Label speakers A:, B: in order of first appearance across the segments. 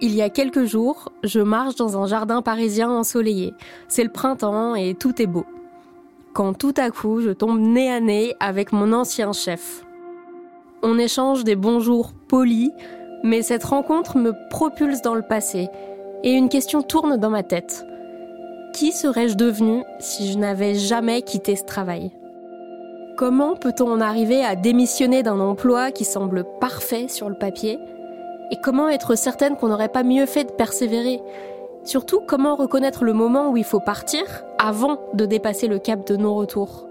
A: Il y a quelques jours, je marche dans un jardin parisien ensoleillé. C'est le printemps et tout est beau. Quand tout à coup, je tombe nez à nez avec mon ancien chef. On échange des bonjours polis, mais cette rencontre me propulse dans le passé et une question tourne dans ma tête. Qui serais-je devenue si je n'avais jamais quitté ce travail? Comment peut-on en arriver à démissionner d'un emploi qui semble parfait sur le papier? Et comment être certaine qu'on n'aurait pas mieux fait de persévérer? Surtout, comment reconnaître le moment où il faut partir avant de dépasser le cap de non-retour?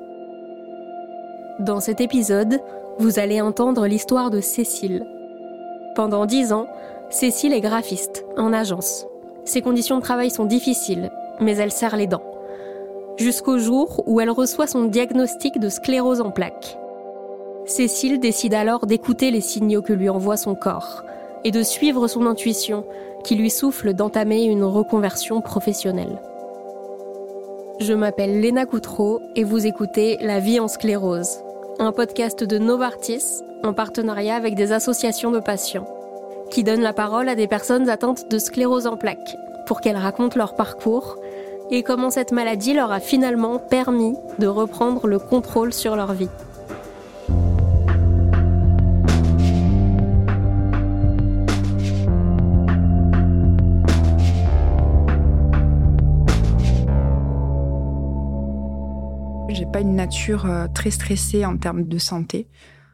A: Dans cet épisode, vous allez entendre l'histoire de Cécile. Pendant dix ans, Cécile est graphiste en agence. Ses conditions de travail sont difficiles, mais elle serre les dents jusqu'au jour où elle reçoit son diagnostic de sclérose en plaques. Cécile décide alors d'écouter les signaux que lui envoie son corps et de suivre son intuition qui lui souffle d'entamer une reconversion professionnelle. Je m'appelle Léna Coutreau et vous écoutez La vie en sclérose, un podcast de Novartis en partenariat avec des associations de patients qui donne la parole à des personnes atteintes de sclérose en plaques pour qu'elles racontent leur parcours et comment cette maladie leur a finalement permis de reprendre le contrôle sur leur vie.
B: Pas une nature euh, très stressée en termes de santé.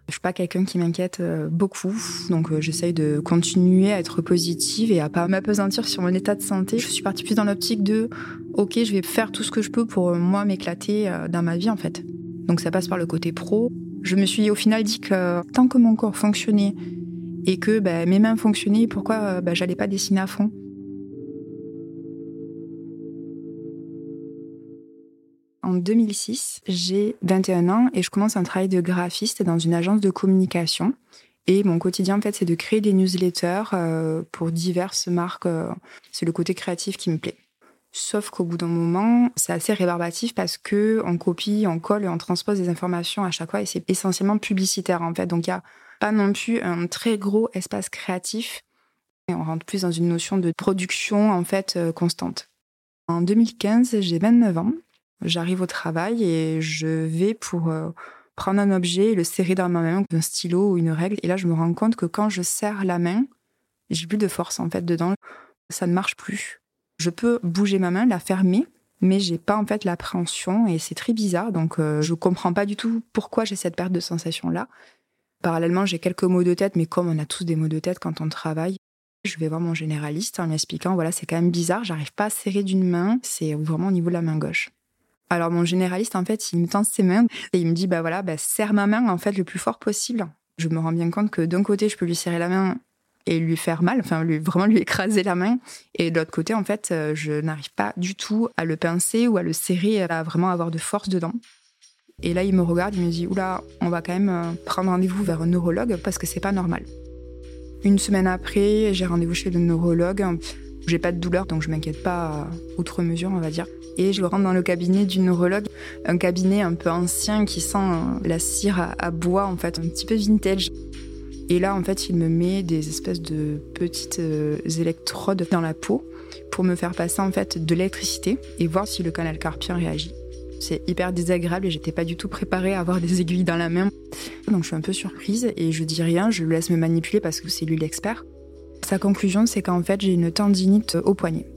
B: Je suis pas quelqu'un qui m'inquiète euh, beaucoup, donc euh, j'essaye de continuer à être positive et à pas m'apesantir sur mon état de santé. Je suis partie plus dans l'optique de OK, je vais faire tout ce que je peux pour moi m'éclater dans ma vie en fait. Donc ça passe par le côté pro. Je me suis au final dit que tant que mon corps fonctionnait et que bah, mes mains fonctionnaient, pourquoi bah, j'allais pas dessiner à fond? En 2006, j'ai 21 ans et je commence un travail de graphiste dans une agence de communication. Et mon quotidien, en fait, c'est de créer des newsletters euh, pour diverses marques. Euh, c'est le côté créatif qui me plaît. Sauf qu'au bout d'un moment, c'est assez rébarbatif parce que on copie, on colle et on transpose des informations à chaque fois et c'est essentiellement publicitaire en fait. Donc il n'y a pas non plus un très gros espace créatif et on rentre plus dans une notion de production en fait euh, constante. En 2015, j'ai 29 ans J'arrive au travail et je vais pour euh, prendre un objet et le serrer dans ma main, un stylo ou une règle. Et là, je me rends compte que quand je serre la main, j'ai plus de force en fait dedans. Ça ne marche plus. Je peux bouger ma main, la fermer, mais j'ai pas en fait l'appréhension et c'est très bizarre. Donc, euh, je comprends pas du tout pourquoi j'ai cette perte de sensation là. Parallèlement, j'ai quelques maux de tête, mais comme on a tous des maux de tête quand on travaille, je vais voir mon généraliste en lui expliquant voilà, c'est quand même bizarre, j'arrive pas à serrer d'une main, c'est vraiment au niveau de la main gauche. Alors mon généraliste, en fait, il me tend ses mains et il me dit, bah voilà, bah, serre ma main en fait le plus fort possible. Je me rends bien compte que d'un côté, je peux lui serrer la main et lui faire mal, enfin lui, vraiment lui écraser la main. Et de l'autre côté, en fait, euh, je n'arrive pas du tout à le pincer ou à le serrer, à vraiment avoir de force dedans. Et là, il me regarde, il me dit, oula, on va quand même euh, prendre rendez-vous vers un neurologue parce que c'est pas normal. Une semaine après, j'ai rendez-vous chez le neurologue. J'ai pas de douleur, donc je m'inquiète pas outre mesure, on va dire. Et je rentre dans le cabinet du neurologue, un cabinet un peu ancien qui sent euh, la cire à, bois, en fait, un petit peu vintage. Et là, en fait, il me met des espèces de petites euh, électrodes dans la peau pour me faire passer en fait de l'électricité et voir si le canal carpien réagit. C'est hyper désagréable et j'étais pas du tout préparée à avoir des aiguilles dans la main. Donc je suis un peu surprise et je dis rien, je le laisse me manipuler parce que c'est lui l'expert. Sa conclusion, c'est qu'en fait, j'ai une tendinite au poignet.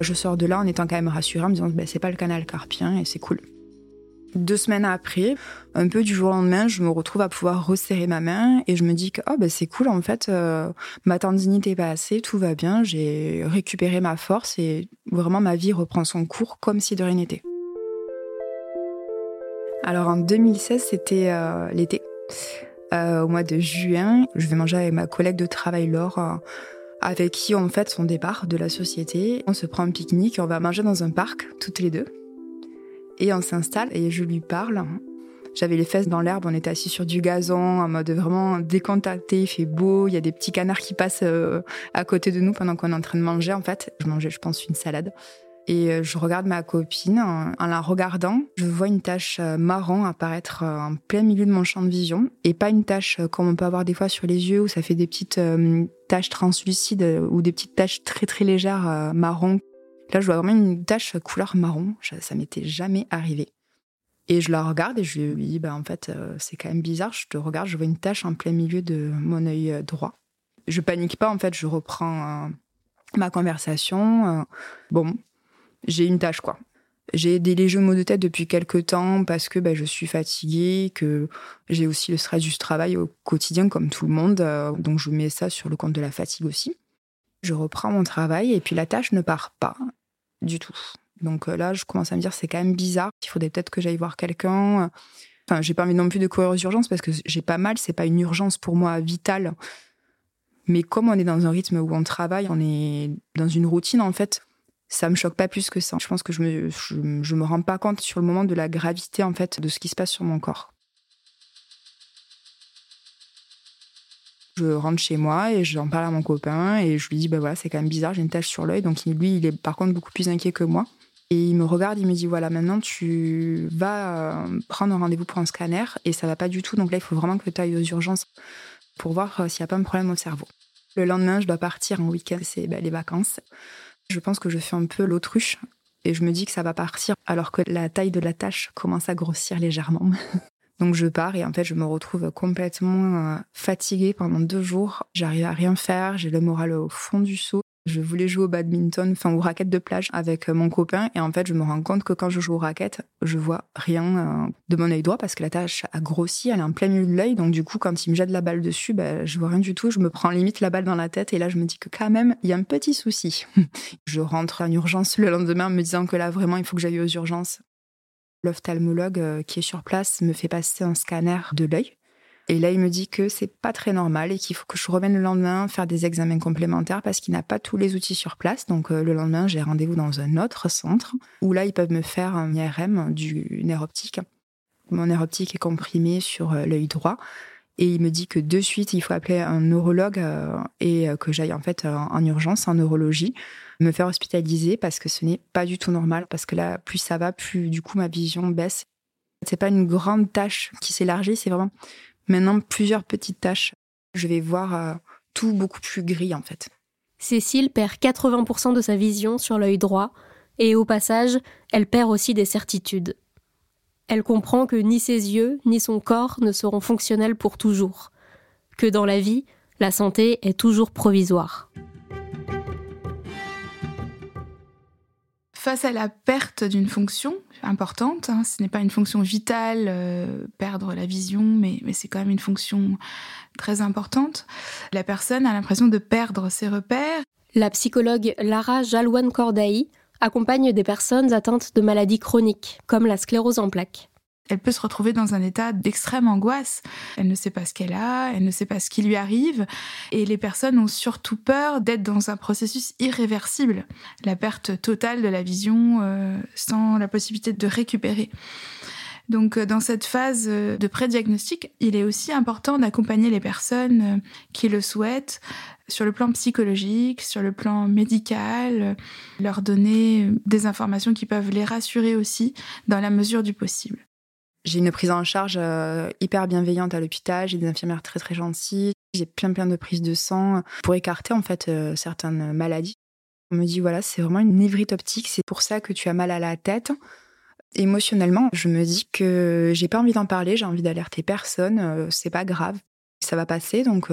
B: Je sors de là en étant quand même rassurée, en me disant ben, c'est pas le canal carpien et c'est cool. Deux semaines après, un peu du jour au lendemain, je me retrouve à pouvoir resserrer ma main et je me dis que oh, ben, c'est cool en fait, euh, ma tendinite est passée, tout va bien, j'ai récupéré ma force et vraiment ma vie reprend son cours comme si de rien n'était. Alors en 2016, c'était euh, l'été. Euh, au mois de juin, je vais manger avec ma collègue de travail Laure avec qui on fait son départ de la société. On se prend un pique-nique, on va manger dans un parc, toutes les deux. Et on s'installe et je lui parle. J'avais les fesses dans l'herbe, on était assis sur du gazon, en mode vraiment décontacté, il fait beau, il y a des petits canards qui passent euh, à côté de nous pendant qu'on est en train de manger en fait. Je mangeais, je pense, une salade. Et euh, je regarde ma copine. En la regardant, je vois une tache euh, marron apparaître euh, en plein milieu de mon champ de vision. Et pas une tache comme on peut avoir des fois sur les yeux où ça fait des petites taches translucides ou des petites taches très très légères marron. Là, je vois vraiment une tache couleur marron. Ça m'était jamais arrivé. Et je la regarde et je lui dis, bah, en fait, c'est quand même bizarre. Je te regarde, je vois une tache en plein milieu de mon œil droit. Je panique pas, en fait, je reprends ma conversation. bon, j'ai une tâche, quoi. J'ai des légers maux de tête depuis quelques temps parce que bah, je suis fatiguée, que j'ai aussi le stress du travail au quotidien comme tout le monde. Euh, donc je mets ça sur le compte de la fatigue aussi. Je reprends mon travail et puis la tâche ne part pas du tout. Donc euh, là, je commence à me dire c'est quand même bizarre. Il faudrait peut-être que j'aille voir quelqu'un. Enfin, j'ai pas envie non plus de courir aux urgences parce que j'ai pas mal. C'est pas une urgence pour moi vitale. Mais comme on est dans un rythme où on travaille, on est dans une routine en fait ça me choque pas plus que ça. Je pense que je me, je, me rends pas compte sur le moment de la gravité en fait de ce qui se passe sur mon corps. Je rentre chez moi et j'en parle à mon copain et je lui dis bah voilà c'est quand même bizarre j'ai une tache sur l'œil donc lui il est par contre beaucoup plus inquiet que moi et il me regarde il me dit voilà maintenant tu vas euh, prendre un rendez-vous pour un scanner et ça va pas du tout donc là il faut vraiment que tu ailles aux urgences pour voir euh, s'il n'y a pas un problème au cerveau. Le lendemain je dois partir en week-end c'est bah, les vacances. Je pense que je fais un peu l'autruche et je me dis que ça va partir alors que la taille de la tâche commence à grossir légèrement. Donc je pars et en fait je me retrouve complètement euh, fatiguée pendant deux jours. J'arrive à rien faire, j'ai le moral au fond du seau. Je voulais jouer au badminton, enfin aux raquettes de plage avec euh, mon copain. Et en fait, je me rends compte que quand je joue aux raquettes, je vois rien euh, de mon œil droit parce que la tâche a grossi, elle est en plein milieu de l'œil. Donc du coup, quand il me jette la balle dessus, ben, je vois rien du tout. Je me prends limite la balle dans la tête. Et là, je me dis que quand même, il y a un petit souci. je rentre en urgence le lendemain en me disant que là, vraiment, il faut que j'aille aux urgences. L'ophtalmologue euh, qui est sur place me fait passer un scanner de l'œil. Et là, il me dit que c'est pas très normal et qu'il faut que je revienne le lendemain faire des examens complémentaires parce qu'il n'a pas tous les outils sur place. Donc euh, le lendemain, j'ai rendez-vous dans un autre centre où là, ils peuvent me faire un IRM du nerf optique. Mon nerf optique est comprimé sur euh, l'œil droit. Et il me dit que de suite, il faut appeler un neurologue euh, et que j'aille en fait en urgence, en neurologie, me faire hospitaliser parce que ce n'est pas du tout normal. Parce que là, plus ça va, plus du coup ma vision baisse. C'est pas une grande tâche qui s'élargit, c'est vraiment Maintenant, plusieurs petites tâches. Je vais voir euh, tout beaucoup plus gris en fait.
A: Cécile perd 80% de sa vision sur l'œil droit et au passage, elle perd aussi des certitudes. Elle comprend que ni ses yeux ni son corps ne seront fonctionnels pour toujours, que dans la vie, la santé est toujours provisoire.
C: Face à la perte d'une fonction importante, hein, ce n'est pas une fonction vitale, euh, perdre la vision, mais, mais c'est quand même une fonction très importante, la personne a l'impression de perdre ses repères.
A: La psychologue Lara Jalouane Cordaï accompagne des personnes atteintes de maladies chroniques, comme la sclérose en plaques
C: elle peut se retrouver dans un état d'extrême angoisse. Elle ne sait pas ce qu'elle a, elle ne sait pas ce qui lui arrive, et les personnes ont surtout peur d'être dans un processus irréversible, la perte totale de la vision euh, sans la possibilité de récupérer. Donc euh, dans cette phase euh, de pré-diagnostic, il est aussi important d'accompagner les personnes qui le souhaitent sur le plan psychologique, sur le plan médical, leur donner des informations qui peuvent les rassurer aussi dans la mesure du possible.
B: J'ai une prise en charge euh, hyper bienveillante à l'hôpital, j'ai des infirmières très très gentilles, j'ai plein plein de prises de sang pour écarter en fait euh, certaines maladies. On me dit voilà, c'est vraiment une névrite optique, c'est pour ça que tu as mal à la tête. Émotionnellement, je me dis que j'ai pas envie d'en parler, j'ai envie d'alerter personne, euh, c'est pas grave, ça va passer. Donc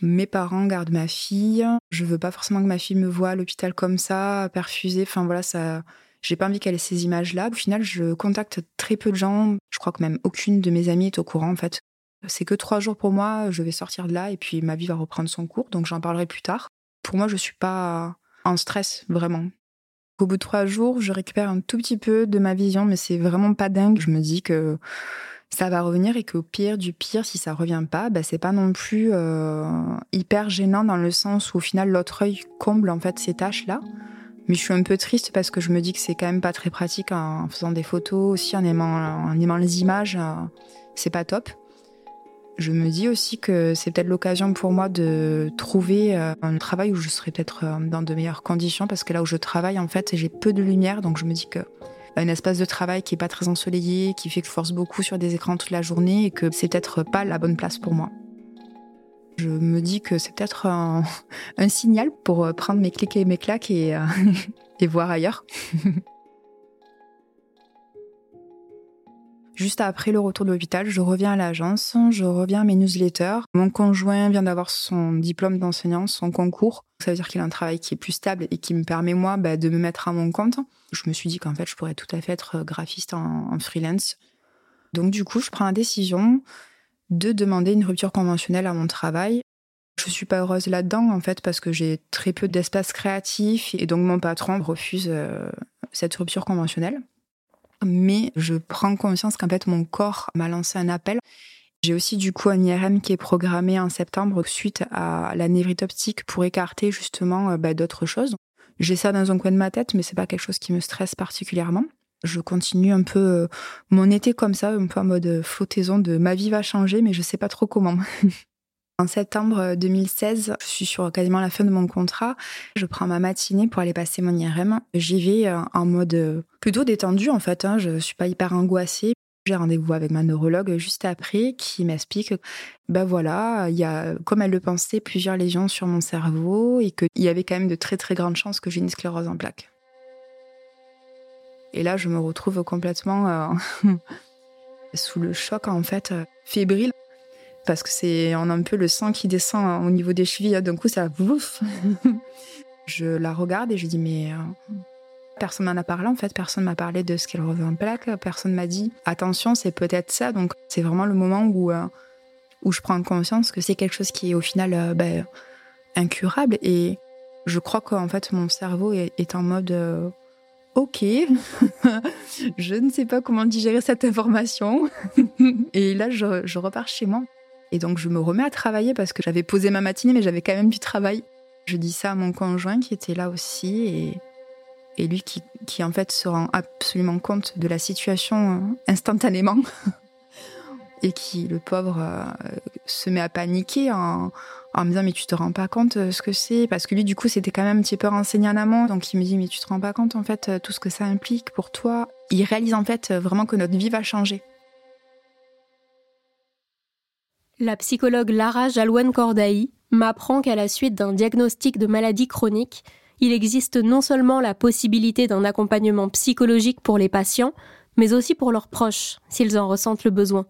B: mes parents gardent ma fille, je veux pas forcément que ma fille me voie à l'hôpital comme ça, perfusée, enfin voilà, ça j'ai pas envie qu'elle ait ces images-là. Au final, je contacte très peu de gens. Je crois que même aucune de mes amies est au courant, en fait. C'est que trois jours pour moi, je vais sortir de là et puis ma vie va reprendre son cours, donc j'en parlerai plus tard. Pour moi, je suis pas en stress, vraiment. Au bout de trois jours, je récupère un tout petit peu de ma vision, mais c'est vraiment pas dingue. Je me dis que ça va revenir et qu'au pire du pire, si ça revient pas, bah, c'est pas non plus euh, hyper gênant dans le sens où au final l'autre œil comble en fait ces tâches là. Mais je suis un peu triste parce que je me dis que c'est quand même pas très pratique en faisant des photos aussi, en aimant, en aimant les images. Euh, c'est pas top. Je me dis aussi que c'est peut-être l'occasion pour moi de trouver euh, un travail où je serai peut-être euh, dans de meilleures conditions parce que là où je travaille, en fait, j'ai peu de lumière, donc je me dis que un espace de travail qui est pas très ensoleillé, qui fait que je force beaucoup sur des écrans toute la journée et que c'est peut-être pas la bonne place pour moi. Je me dis que c'est peut-être un, signal pour euh, prendre mes clics et mes claques et, et voir ailleurs. Juste après le retour de l'hôpital, je reviens à l'agence, je reviens à mes newsletters. Mon conjoint vient d'avoir son diplôme d'enseignant, son concours. Ça veut dire qu'il a un travail qui est plus stable et qui me permet, moi, bah, de me mettre à mon compte. Je me suis dit qu'en fait, je pourrais tout à fait être graphiste en, freelance. Donc, du coup, je prends la décision de demander une rupture conventionnelle à mon travail. Je suis pas heureuse là-dedans, en fait, parce que j'ai très peu d'espace créatif et donc mon patron refuse euh, cette rupture conventionnelle mais je prends conscience qu'en fait mon corps m'a lancé un appel. J'ai aussi du coup un IRM qui est programmé en septembre suite à la névrite optique pour écarter justement euh, bah, d'autres choses. J'ai ça dans un coin de ma tête, mais c'est pas quelque chose qui me stresse particulièrement. Je continue un peu euh, mon été comme ça, un peu en mode flottaison de ma vie va changer, mais je sais pas trop comment. En septembre 2016, je suis sur quasiment la fin de mon contrat. Je prends ma matinée pour aller passer mon IRM. J'y vais euh, en mode euh, plutôt détendu en fait. Hein. Je suis pas hyper angoissée. J'ai rendez-vous avec ma neurologue juste après qui m'explique ben voilà, il y a, comme elle le pensait, plusieurs lésions sur mon cerveau et qu'il y avait quand même de très très grandes chances que j'ai une sclérose en plaques. Et là, je me retrouve complètement euh, sous le choc en fait, fébrile parce que c'est on a un peu le sang qui descend au niveau des chevilles. D'un coup, ça ouf. je la regarde et je dis mais euh, personne m'en a parlé en fait, personne m'a parlé de ce qu'elle revient en plaque, personne m'a dit attention, c'est peut-être ça. Donc c'est vraiment le moment où euh, où je prends conscience que c'est quelque chose qui est au final euh, ben, incurable et je crois qu'en fait mon cerveau est, en mode Ok, je ne sais pas comment digérer cette information. et là, je repars chez moi. Et donc je me remets à travailler parce que j'avais posé ma matinée, mais j'avais quand même du travail. Je dis ça à mon conjoint qui était là aussi et, et lui qui, qui, en fait se rend absolument compte de la situation euh, instantanément. et qui, le pauvre, euh, se met à paniquer en, en, me disant mais tu te rends pas compte euh, ce que c'est? Parce que lui du coup c'était quand même un petit peu renseigné en amont donc il me dit mais tu te rends pas compte en fait tout ce que ça implique pour toi? Il réalise en fait vraiment que notre vie va changer.
A: La psychologue Lara Jalouane Cordaï m'apprend qu'à la suite d'un diagnostic de maladie chronique, il existe non seulement la possibilité d'un accompagnement psychologique pour les patients, mais aussi pour leurs proches, s'ils en ressentent le besoin.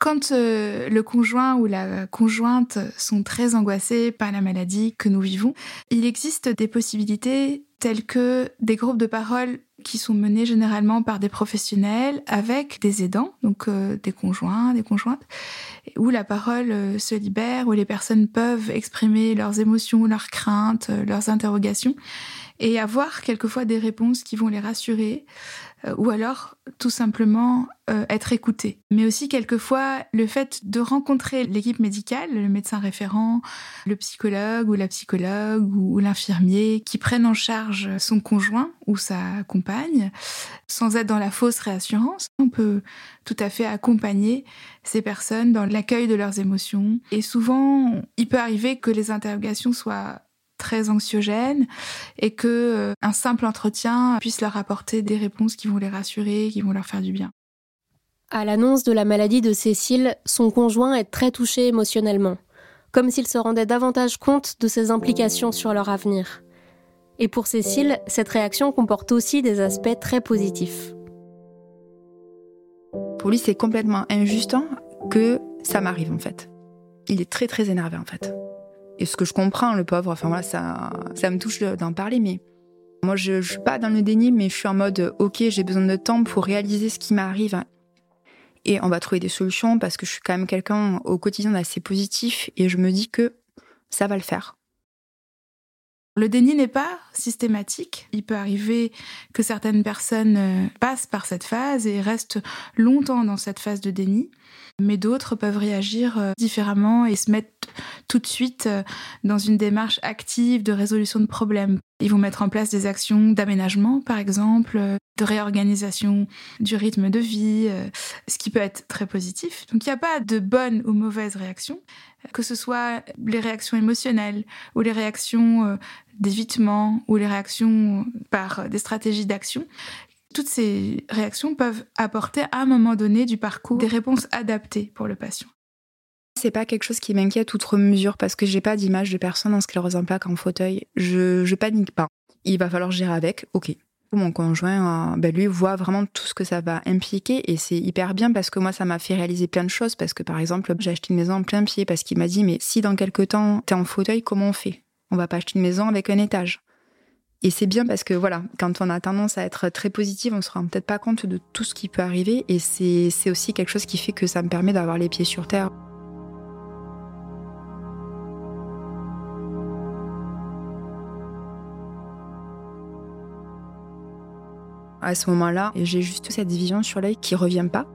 C: Quand euh, le conjoint ou la conjointe sont très angoissés par la maladie que nous vivons, il existe des possibilités telles que des groupes de parole qui sont menés généralement par des professionnels avec des aidants, donc euh, des conjoints, des conjointes, où la parole euh, se libère, où les personnes peuvent exprimer leurs émotions, leurs craintes, leurs interrogations, et avoir quelquefois des réponses qui vont les rassurer, ou alors tout simplement euh, être écouté. Mais aussi quelquefois le fait de rencontrer l'équipe médicale, le médecin référent, le psychologue ou la psychologue ou, l'infirmier qui prennent en charge son conjoint ou sa compagne sans être dans la fausse réassurance. On peut tout à fait accompagner ces personnes dans l'accueil de leurs émotions. Et souvent, il peut arriver que les interrogations soient très anxiogènes et que euh, un simple entretien puisse leur apporter des réponses qui vont les rassurer, qui vont leur faire du bien.
A: À l'annonce de la maladie de Cécile, son conjoint est très touché émotionnellement, comme s'il se rendait davantage compte de ses implications sur leur avenir. Et pour Cécile, cette réaction comporte aussi des aspects très positifs.
B: Pour lui, c'est complètement injuste que ça m'arrive en fait. Il est très très énervé en fait. Et ce que je comprends, le pauvre, enfin voilà, ça, ça me touche d'en parler, mais moi je, je suis pas dans le déni, mais je suis en mode ok, j'ai besoin de temps pour réaliser ce qui m'arrive. Et on va trouver des solutions parce que je suis quand même quelqu'un au quotidien assez positif et je me dis que ça va le faire.
C: Le déni n'est pas systématique. Il peut arriver que certaines personnes euh, passent par cette phase et restent longtemps dans cette phase de déni, mais d'autres peuvent réagir euh, différemment et se mettre tout de suite euh, dans une démarche active de résolution de problèmes. Ils vont mettre en place des actions d'aménagement, par exemple, euh, de réorganisation du rythme de vie, ce qui peut être très positif. Donc il n'y a pas de bonne ou mauvaise réaction, que ce soit les réactions émotionnelles ou les réactions d'évitement ou les réactions par des stratégies d'action toutes ces réactions peuvent apporter à un moment donné du parcours des réponses adaptées pour le patient.
B: C'est pas quelque chose qui m'inquiète outre mesure parce que j'ai pas d'image de personne en sclérose en plaques en fauteuil. Je, je panique pas. Il va falloir gérer avec, ok. Mon conjoint, euh, ben lui, voit vraiment tout ce que ça va impliquer et c'est hyper bien parce que moi, ça m'a fait réaliser plein de choses. Parce que par exemple, j'ai acheté une maison en plein pied parce qu'il m'a dit, mais si dans quelques temps, t'es en fauteuil, comment on fait? On va pas acheter une maison avec un étage. Et c'est bien parce que voilà, quand on a tendance à être très positive, on se rend peut-être pas compte de tout ce qui peut arriver. Et c'est aussi quelque chose qui fait que ça me permet d'avoir les pieds sur terre. À ce moment-là, j'ai juste cette vision sur l'œil qui revient pas.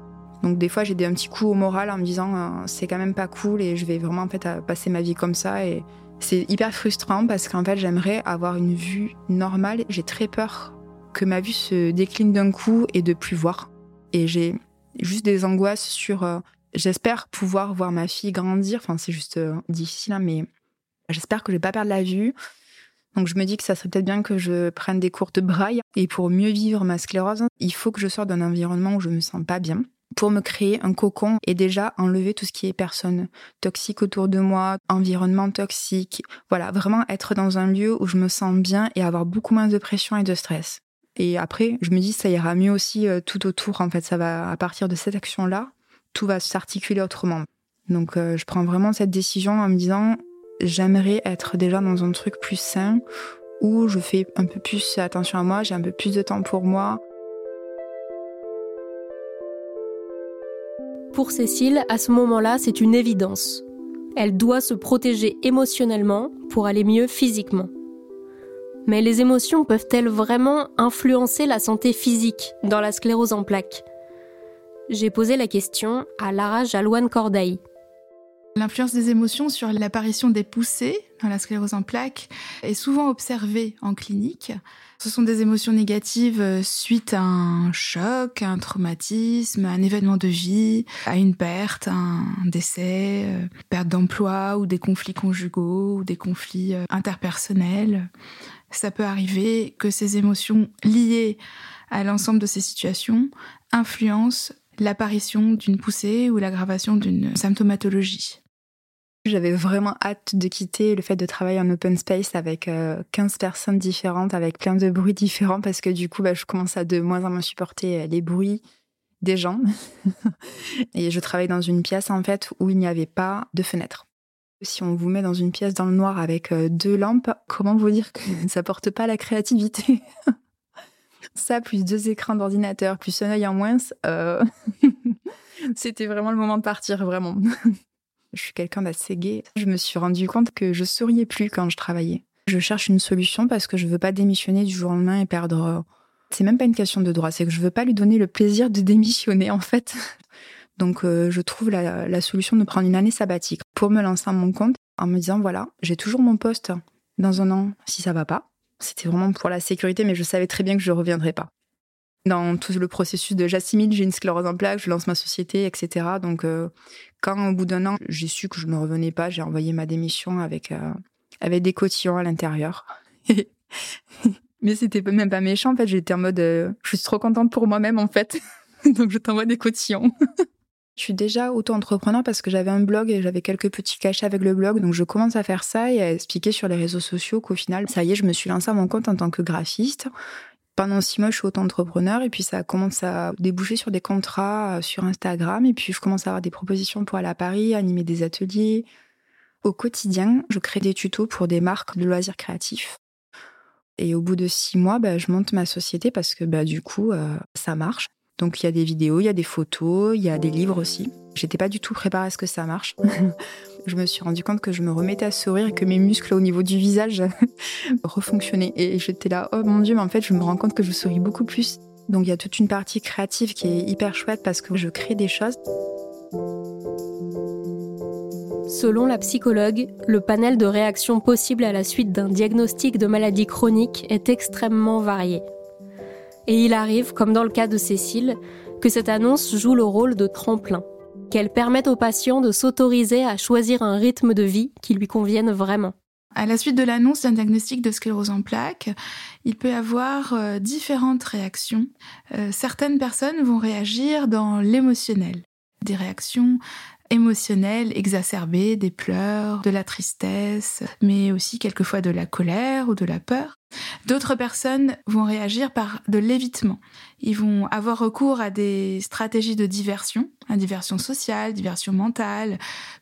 B: Donc des fois, j'ai des un petit coup au moral en me disant euh, c'est quand même pas cool et je vais vraiment en fait passer ma vie comme ça c'est hyper frustrant parce qu'en fait, j'aimerais avoir une vue normale. J'ai très peur que ma vue se décline d'un coup et de plus voir. Et j'ai juste des angoisses sur. Euh, j'espère pouvoir voir ma fille grandir. Enfin, c'est juste euh, difficile, hein, mais j'espère que je vais pas perdre la vue. Donc, je me dis que ça serait peut-être bien que je prenne des cours de braille. Et pour mieux vivre ma sclérose, il faut que je sorte d'un environnement où je me sens pas bien pour me créer un cocon et déjà enlever tout ce qui est personne toxique autour de moi, environnement toxique. Voilà, vraiment être dans un lieu où je me sens bien et avoir beaucoup moins de pression et de stress. Et après, je me dis ça ira mieux aussi euh, tout autour. En fait, ça va à partir de cette action-là, tout va s'articuler autrement. Donc, euh, je prends vraiment cette décision en me disant j'aimerais être déjà dans un truc plus sain où je fais un peu plus attention à moi, j'ai un peu plus de temps pour moi,
A: Pour Cécile, à ce moment-là, c'est une évidence. Elle doit se protéger émotionnellement pour aller mieux physiquement. Mais les émotions peuvent-elles vraiment influencer la santé physique dans la sclérose en plaques? J'ai posé la question à Lara Jalouane Cordaï.
C: L'influence des émotions sur l'apparition des poussées dans la sclérose en plaques est souvent observée en clinique. Ce sont des émotions négatives euh, suite à un choc, un traumatisme, un événement de vie, à une perte, un décès, euh, perte d'emploi ou des conflits conjugaux ou des conflits euh, interpersonnels. Ça peut arriver que ces émotions liées à l'ensemble de ces situations influencent l'apparition d'une poussée ou l'aggravation d'une symptomatologie.
B: J'avais vraiment hâte de quitter le fait de travailler en open space avec 15 euh, personnes différentes, avec plein de bruits différents, parce que du coup, bah, je commence à de moins en moins supporter euh, les bruits des gens. et je travaille dans une pièce, en fait, où il n'y avait pas de fenêtre. Si on vous met dans une pièce dans le noir avec euh, deux lampes, comment vous dire que ça porte pas la créativité? Ça, plus deux écrans d'ordinateur, plus un œil en moins, c'était vraiment le moment de partir, vraiment. Je suis quelqu'un d'assez gai. Je me suis rendu compte que je souriais plus quand je travaillais. Je cherche une solution parce que je veux pas démissionner du jour au lendemain et perdre. Euh, c'est même pas une question de droit, c'est que je veux pas lui donner le plaisir de démissionner en fait. Donc euh, je trouve la, solution de prendre une année sabbatique pour me lancer à mon compte en me disant voilà, j'ai toujours mon poste dans un an si ça va pas. C'était vraiment pour la sécurité, mais je savais très bien que je reviendrais pas dans tout le processus de j'assimile, j'ai une sclérose en plaques, je lance ma société, etc. Donc, euh, quand au bout d'un an, j'ai su que je ne revenais pas, j'ai envoyé ma démission avec, euh, avec des cotillons à l'intérieur. Mais c'était même pas méchant, en fait. J'étais en mode, euh, je suis trop contente pour moi-même, en fait. Donc, je t'envoie des cotillons. je suis déjà auto-entrepreneur parce que j'avais un blog et j'avais quelques petits cachets avec le blog. Donc, je commence à faire ça et à expliquer sur les réseaux sociaux qu'au final, ça y est, je me suis lancée à mon compte en tant que graphiste pendant six mois, je suis auto-entrepreneur et puis ça commence à déboucher sur des contrats euh, sur Instagram et puis je commence à avoir des propositions pour aller à Paris, animer des ateliers. Au quotidien, je crée des tutos pour des marques de loisirs créatifs. Et au bout de six mois, bah, je monte ma société parce que bah, du coup, euh, ça marche. Donc il y a des vidéos, il y a des photos, il y a des livres aussi. J'étais pas du tout préparée à ce que ça marche. je me suis rendu compte que je me remettais à sourire et que mes muscles au niveau du visage refonctionnaient. Et j'étais là, oh mon dieu, mais en fait, je me rends compte que je souris beaucoup plus. Donc il y a toute une partie créative qui est hyper chouette parce que je crée des choses.
A: Selon la psychologue, le panel de réactions possibles à la suite d'un diagnostic de maladie chronique est extrêmement varié. Et il arrive, comme dans le cas de Cécile, que cette annonce joue le rôle de tremplin, qu'elle permette au patient de s'autoriser à choisir un rythme de vie qui lui convienne vraiment.
C: À la suite de l'annonce d'un diagnostic de sclérose en plaques, il peut avoir euh, différentes réactions. Euh, certaines personnes vont réagir dans l'émotionnel, des réactions émotionnelles exacerbées, des pleurs, de la tristesse, mais aussi quelquefois de la colère ou de la peur. D'autres personnes vont réagir par de l'évitement. Ils vont avoir recours à des stratégies de diversion, diversion sociale, diversion mentale,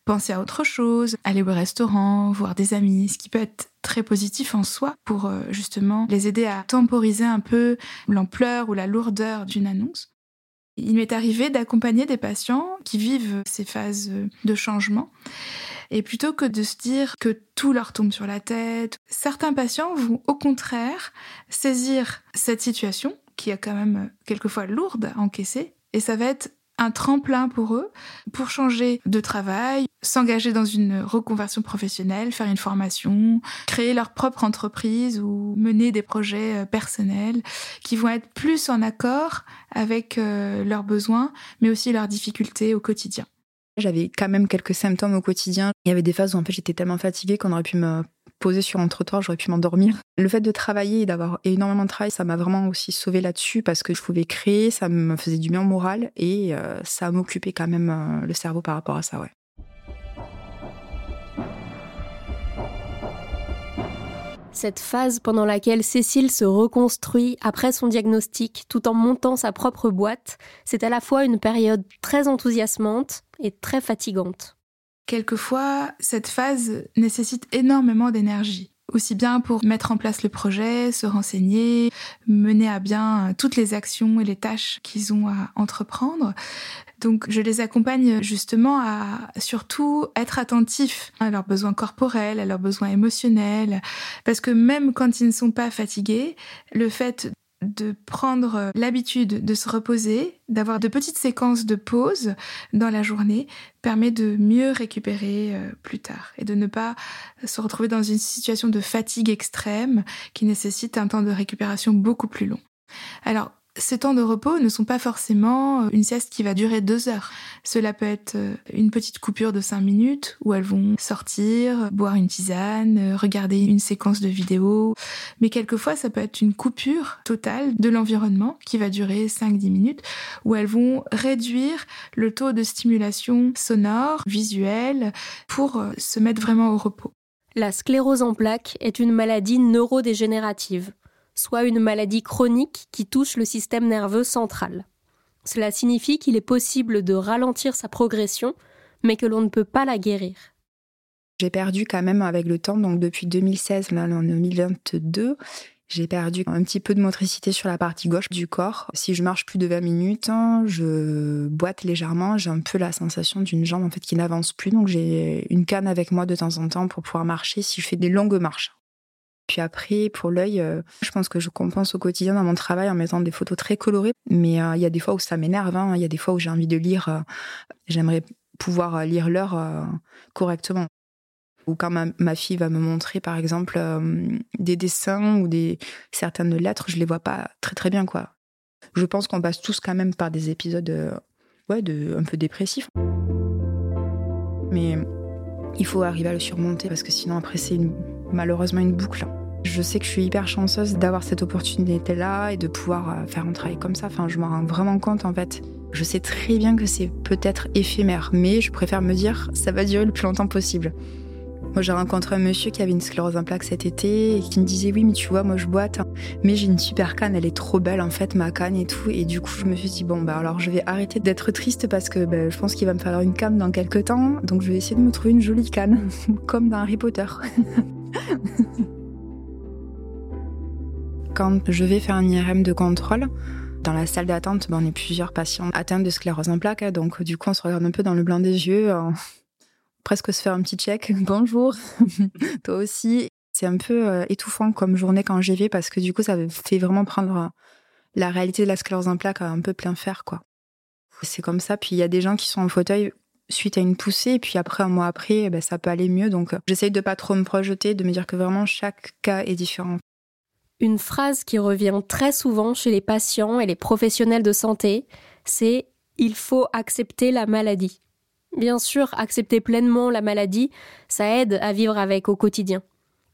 C: penser à autre chose, aller au restaurant, voir des amis, ce qui peut être très positif en soi pour euh, justement les aider à temporiser un peu l'ampleur ou la lourdeur d'une annonce. Il m'est arrivé d'accompagner des patients qui vivent ces phases de changement. Et plutôt que de se dire que tout leur tombe sur la tête, certains patients vont au contraire saisir cette situation, qui est quand même quelquefois lourde à encaisser, et ça va être un tremplin pour eux pour changer de travail, s'engager dans une reconversion professionnelle, faire une formation, créer leur propre entreprise ou mener des projets euh, personnels qui vont être plus en accord avec euh, leurs besoins, mais aussi leurs difficultés au quotidien.
B: J'avais quand même quelques symptômes au quotidien. Il y avait des phases où en fait j'étais tellement fatiguée qu'on aurait pu me poser sur un trottoir, j'aurais pu m'endormir. Le fait de travailler et d'avoir énormément de travail, ça m'a vraiment aussi sauvé là-dessus parce que je pouvais créer, ça me faisait du bien moral et euh, ça m'occupait quand même euh, le cerveau par rapport à ça, ouais.
A: Cette phase pendant laquelle Cécile se reconstruit après son diagnostic tout en montant sa propre boîte, c'est à la fois une période très enthousiasmante et très fatigante.
C: Quelquefois, cette phase nécessite énormément d'énergie aussi bien pour mettre en place le projet, se renseigner, mener à bien toutes les actions et les tâches qu'ils ont à entreprendre. Donc je les accompagne justement à surtout être attentifs à leurs besoins corporels, à leurs besoins émotionnels, parce que même quand ils ne sont pas fatigués, le fait de prendre l'habitude de se reposer, d'avoir de petites séquences de pause dans la journée permet de mieux récupérer euh, plus tard et de ne pas se retrouver dans une situation de fatigue extrême qui nécessite un temps de récupération beaucoup plus long. Alors, ces temps de repos ne sont pas forcément euh, une sieste qui va durer deux heures. Cela peut être euh, une petite coupure de cinq minutes où elles vont sortir, boire une tisane, euh, regarder une séquence de vidéos. Mais quelquefois, ça peut être une coupure totale de l'environnement qui va durer 5-10 minutes où elles vont réduire le taux de stimulation sonore, visuelle pour se mettre vraiment au repos.
A: La sclérose en plaques est une maladie neurodégénérative soit une maladie chronique qui touche le système nerveux central. Cela signifie qu'il est possible de ralentir sa progression, mais que l'on ne peut pas la guérir.
B: J'ai perdu quand même avec le temps, donc depuis 2016, là en 2022, j'ai perdu un petit peu de motricité sur la partie gauche du corps. Si je marche plus de 20 minutes, je boite légèrement. J'ai un peu la sensation d'une jambe en fait qui n'avance plus. Donc j'ai une canne avec moi de temps en temps pour pouvoir marcher si je fais des longues marches. Puis après, pour l'œil, euh, je pense que je compense au quotidien dans mon travail en mettant des photos très colorées. Mais euh, il y a des fois où ça m'énerve. Hein. Il y a des fois où j'ai envie de lire. Euh, j'aimerais pouvoir lire l'heure correctement. Ou quand ma, fille va me montrer, par exemple, des dessins ou des certaines lettres, je les vois pas très très bien, quoi. Je pense qu'on passe tous quand même par des épisodes, ouais, un peu dépressifs. Mais il faut arriver à le surmonter parce que sinon après c'est malheureusement une boucle. Je sais que je suis hyper chanceuse d'avoir cette opportunité-là et de pouvoir euh, faire un travail comme ça. Enfin, je m'en rends vraiment compte en fait. Je sais très bien que c'est peut-être éphémère, mais je préfère me dire ça va durer le plus longtemps possible. Moi, j'ai rencontré un monsieur qui avait une sclérose en plaques cet été et qui me disait Oui, mais tu vois, moi je boite, hein. mais j'ai une super canne, elle est trop belle en fait, ma canne et tout. Et du coup, je me suis dit Bon, bah alors je vais arrêter d'être triste parce que bah, je pense qu'il va me falloir une canne dans quelques temps. Donc je vais essayer de me trouver une jolie canne, comme dans Harry Potter. Quand je vais faire un IRM de contrôle, dans la salle d'attente, ben, on est plusieurs patients atteints de sclérose en plaques, donc du coup on se regarde un peu dans le blanc des yeux, presque se faire un petit check. Bonjour, toi aussi. C'est un peu euh, étouffant comme journée quand j'y vais parce que du coup ça fait vraiment prendre euh, la réalité de la sclérose en plaques à un peu plein fer quoi. C'est comme ça. Puis il y a des gens qui sont en fauteuil suite à une poussée, puis après, un mois après, eh ben, ça peut aller mieux. Donc, j'essaye de pas trop me projeter, de me dire que vraiment chaque cas est différent.
A: Une phrase qui revient très souvent chez les patients et les professionnels de santé, c'est il faut accepter la maladie. Bien sûr, accepter pleinement la maladie, ça aide à vivre avec au quotidien.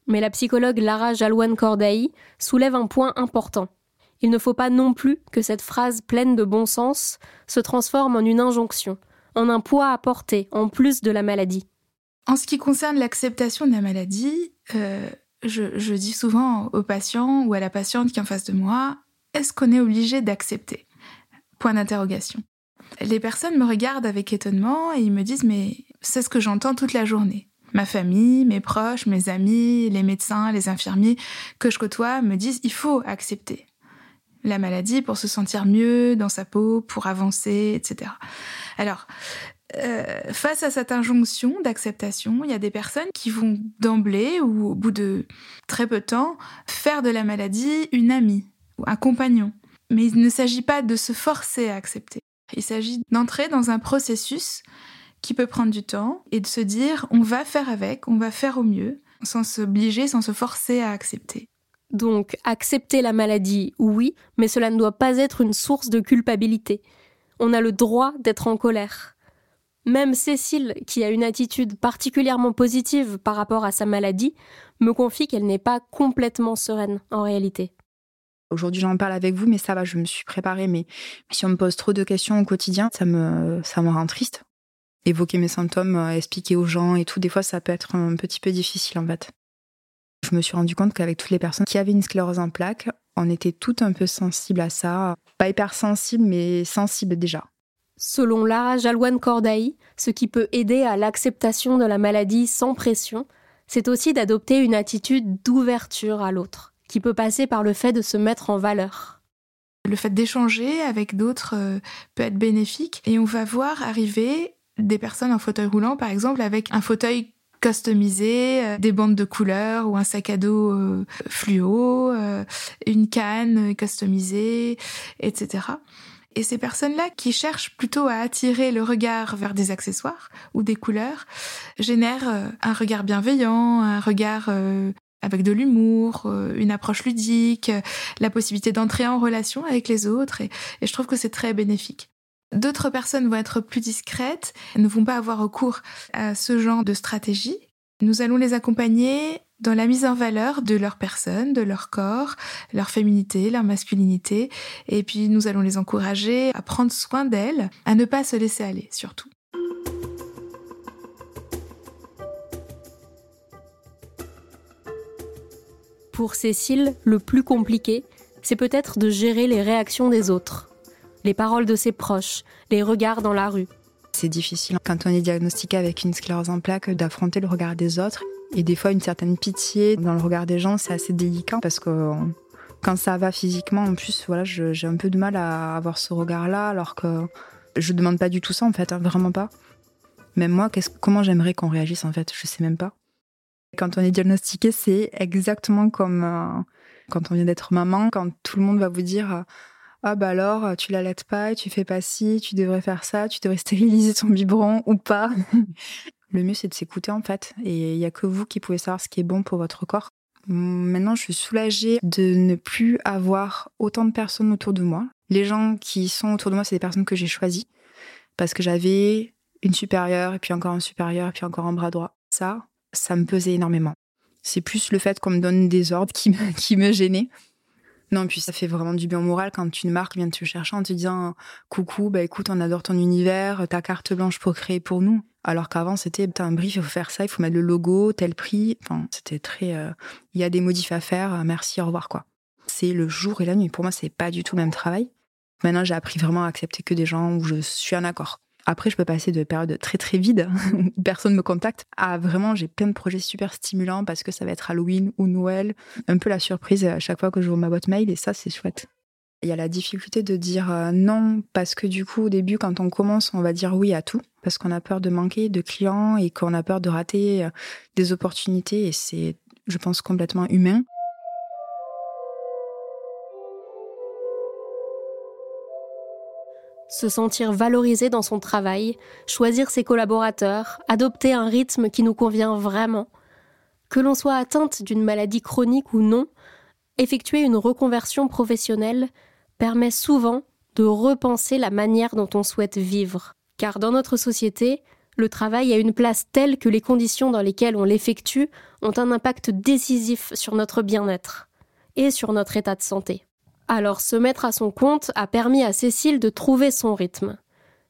A: Mais la psychologue Lara Jalouane Cordaï soulève un point important. Il ne faut pas non plus que cette phrase pleine de bon sens se transforme en une injonction, en un poids à porter en plus de la maladie.
C: En ce qui concerne l'acceptation de la maladie, euh, je, dis souvent aux patients ou à la patiente qui est en face de moi, est-ce qu'on est obligé d'accepter? Point d'interrogation. Les personnes me regardent avec étonnement et ils me disent mais c'est ce que j'entends toute la journée. Ma famille, mes proches, mes amis, les médecins, les infirmiers que je côtoie me disent il faut accepter la maladie pour se sentir mieux dans sa peau, pour avancer, etc. Alors, euh, face à cette injonction d'acceptation, il y a des personnes qui vont d'emblée ou au bout de très peu de temps faire de la maladie une amie ou un compagnon. Mais il ne s'agit pas de se forcer à accepter. Il s'agit d'entrer dans un processus qui peut prendre du temps et de se dire on va faire avec, on va faire au mieux, sans s'obliger, sans se forcer à accepter.
A: Donc, accepter la maladie, oui, mais cela ne doit pas être une source de culpabilité. On a le droit d'être en colère. Même Cécile, qui a une attitude particulièrement positive par rapport à sa maladie, me confie qu'elle n'est pas complètement sereine en réalité.
B: Aujourd'hui, j'en parle avec vous, mais ça va, je me suis préparée. Mais si on me pose trop de questions au quotidien, ça me, ça me rend triste. Évoquer mes symptômes, euh, expliquer aux gens et tout, des fois, ça peut être un petit peu difficile en fait. Je me suis rendu compte qu'avec toutes les personnes qui avaient une sclérose en plaques, on était toutes un peu sensibles à ça. Pas hypersensibles, mais sensibles déjà.
A: Selon Lara Jalouane Cordaï, ce qui peut aider à l'acceptation de la maladie sans pression, c'est aussi d'adopter une attitude d'ouverture à l'autre, qui peut passer par le fait de se mettre en valeur.
C: Le fait d'échanger avec d'autres euh, peut être bénéfique et on va voir arriver des personnes en fauteuil roulant, par exemple, avec un fauteuil customiser euh, des bandes de couleurs ou un sac à dos euh, fluo, euh, une canne customisée, etc. Et ces personnes-là qui cherchent plutôt à attirer le regard vers des accessoires ou des couleurs génèrent un regard bienveillant, un regard avec de l'humour, une approche ludique, la possibilité d'entrer en relation avec les autres et, et je trouve que c'est très bénéfique. D'autres personnes vont être plus discrètes, ne vont pas avoir recours à ce genre de stratégie. Nous allons les accompagner dans la mise en valeur de leur personne, de leur corps, leur féminité, leur masculinité, et puis nous allons les encourager à prendre soin d'elles, à ne pas se laisser aller surtout.
A: Pour Cécile, le plus compliqué, c'est peut-être de gérer les réactions des autres les paroles de ses proches, les regards dans la rue.
B: C'est difficile quand on est diagnostiqué avec une sclérose en plaques d'affronter le regard des autres et des fois une certaine pitié dans le regard des gens, c'est assez délicat parce que quand ça va physiquement, en plus, voilà, j'ai un peu de mal à avoir ce regard-là alors que je demande pas du tout ça en fait, hein, vraiment pas. Même moi, comment j'aimerais qu'on réagisse en fait, je sais même pas. Quand on est diagnostiqué, c'est exactement comme euh, quand on vient d'être maman, quand tout le monde va vous dire ah bah alors, tu l'allaites pas, tu fais pas ci, tu devrais faire ça, tu devrais stériliser ton biberon ou pas. Le mieux, c'est de s'écouter en fait. Et il y a que vous qui pouvez savoir ce qui est bon pour votre corps. Maintenant, je suis soulagée de ne plus avoir autant de personnes autour de moi. Les gens qui sont autour de moi, c'est des personnes que j'ai choisies parce que j'avais une supérieure, et puis encore un supérieur, et puis encore un bras droit. Ça, ça me pesait énormément. C'est plus le fait qu'on me donne des ordres qui me, qui me gênait. Non, puis ça fait vraiment du bien moral quand une marque vient te chercher en te disant coucou, bah écoute, on adore ton univers, ta carte blanche pour créer pour nous. Alors qu'avant, c'était un brief, il faut faire ça, il faut mettre le logo, tel prix. Enfin, c'était très. Euh, il y a des modifs à faire, euh, merci, au revoir quoi. C'est le jour et la nuit. Pour moi, c'est pas du tout le même travail. Maintenant, j'ai appris vraiment à accepter que des gens où je suis en accord. Après, je peux passer de périodes très très vides où personne me contacte à vraiment j'ai plein de projets super stimulants parce que ça va être Halloween ou Noël, un peu la surprise à chaque fois que je vois ma boîte mail et ça c'est chouette. Il y a la difficulté de dire euh, non parce que du coup au début quand on commence on va dire oui à tout parce qu'on a peur de manquer de clients et qu'on a peur de rater euh, des opportunités et c'est je pense complètement humain.
A: Se sentir valorisé dans son travail, choisir ses collaborateurs, adopter un rythme qui nous convient vraiment. Que l'on soit atteinte d'une maladie chronique ou non, effectuer une reconversion professionnelle permet souvent de repenser la manière dont on souhaite vivre. Car dans notre société, le travail a une place telle que les conditions dans lesquelles on l'effectue ont un impact décisif sur notre bien-être et sur notre état de santé. Alors se mettre à son compte a permis à Cécile de trouver son rythme.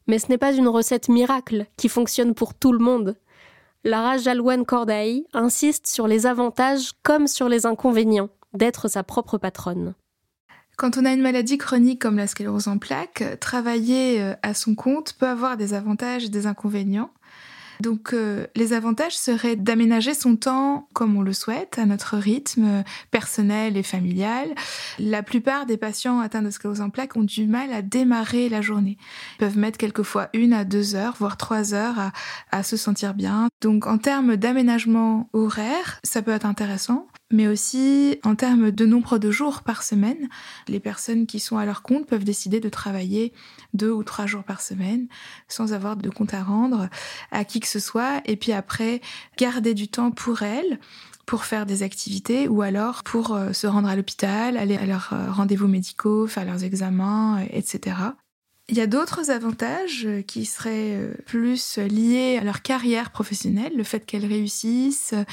A: Mais ce n'est pas une recette miracle qui fonctionne pour tout le monde. Lara Jalouane Cordaï insiste sur les avantages comme sur les inconvénients d'être sa propre patronne.
C: Quand on a une maladie chronique comme la sclérose en plaques, travailler euh, à son compte peut avoir des avantages et des inconvénients. Donc euh, les avantages seraient d'aménager son temps comme on le souhaite, à notre rythme personnel et familial. La plupart des patients atteints de sclérose en plaques ont du mal à démarrer la journée. Ils peuvent mettre quelquefois une à deux heures, voire trois heures à, à se sentir bien. Donc en termes d'aménagement horaire, ça peut être intéressant mais aussi en termes de nombre de jours par semaine. Les personnes qui sont à leur compte peuvent décider de travailler deux ou trois jours par semaine sans avoir de compte à rendre à qui que ce soit, et puis après garder du temps pour elles pour faire des activités ou alors pour euh, se rendre à l'hôpital, aller à leurs euh, rendez-vous médicaux, faire leurs examens, etc. Il y a d'autres avantages euh, qui seraient euh, plus liés à leur carrière professionnelle, le fait qu'elles réussissent euh,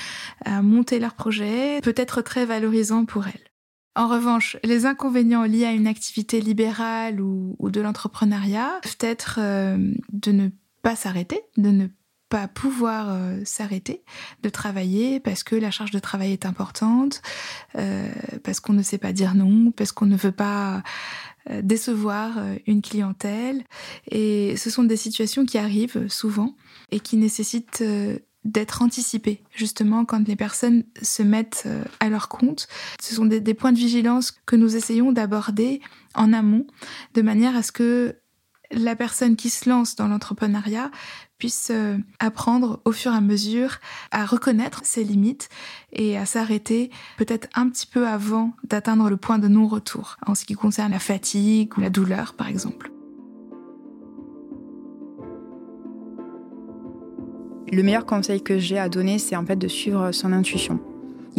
C: à monter leur projet peut être très valorisant pour elles. En revanche, les inconvénients liés à une activité libérale ou, de l'entrepreneuriat peuvent être de ne pas s'arrêter, de ne pas pouvoir s'arrêter de travailler parce que la charge de travail est importante, parce qu'on ne sait pas dire non, parce qu'on ne veut pas euh, décevoir euh, une clientèle. Et ce sont des situations qui arrivent souvent et qui nécessitent euh, d'être anticipées, justement, quand les personnes se mettent à leur compte. Ce sont des, points de vigilance que nous essayons d'aborder en amont, de manière à ce que la personne qui se lance dans l'entrepreneuriat puisse euh, apprendre au fur et à mesure à reconnaître ses limites et à s'arrêter peut-être un petit peu avant d'atteindre le point de non-retour en ce qui concerne la fatigue ou la douleur par exemple.
B: Le meilleur conseil que j'ai à donner, c'est en fait de suivre son intuition.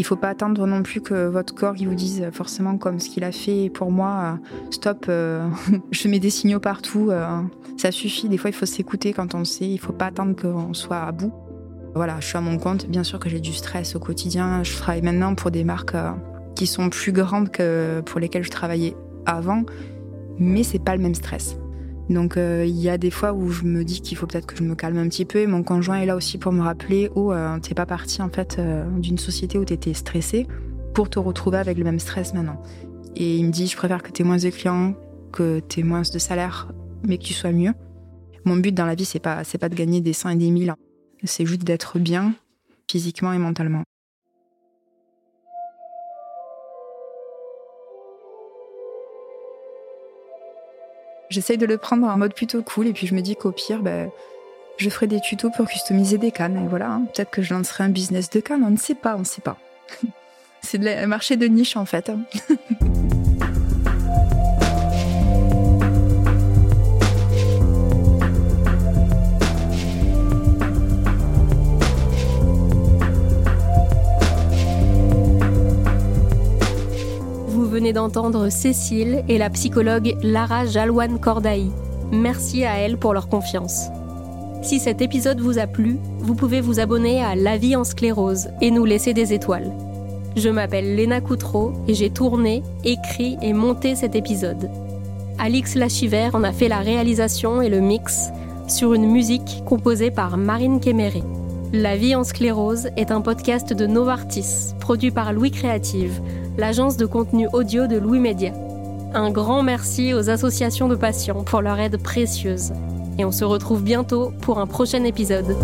B: Il faut pas attendre non plus que votre corps vous dise forcément comme ce qu'il a fait pour moi. Euh, stop, euh, je mets des signaux partout. Euh, ça suffit. Des fois, il faut s'écouter quand on sait. Il faut pas attendre qu'on soit à bout. Voilà, je suis à mon compte. Bien sûr que j'ai du stress au quotidien. Je travaille maintenant pour des marques qui sont plus grandes que pour lesquelles je travaillais avant, mais c'est pas le même stress. Donc euh, il y a des fois où je me dis qu'il faut peut-être que je me calme un petit peu et mon conjoint est là aussi pour me rappeler oh t'es pas parti en fait euh, d'une société où t'étais stressé pour te retrouver avec le même stress maintenant. Et il me dit je préfère que t'aies moins de clients, que t'aies moins de salaire, mais que tu sois mieux. Mon but dans la vie c'est pas c'est pas de gagner des 100 et des 1000, c'est juste d'être bien physiquement et mentalement. J'essaye de le prendre en mode plutôt cool et puis je me dis qu'au pire, ben, je ferai des tutos pour customiser des cannes. Et voilà, hein. peut-être que je lancerai un business de cannes, on ne sait pas, on ne sait pas. C'est le marché de niche en fait.
A: venez d'entendre Cécile et la psychologue Lara Jalouane Cordaï. Merci à elles pour leur confiance. Si cet épisode vous a plu, vous pouvez vous abonner à La vie en sclérose et nous laisser des étoiles. Je m'appelle Léna Coutreau et j'ai tourné, écrit et monté cet épisode. Alix Lachiver en a fait la réalisation et le mix sur une musique composée par Marine Kéméré. La vie en sclérose est un podcast de Novartis, produit par Louis Créative l'agence de contenu audio de Louis Média. Un grand merci aux associations de patients pour leur aide précieuse. Et on se retrouve bientôt pour un prochain épisode.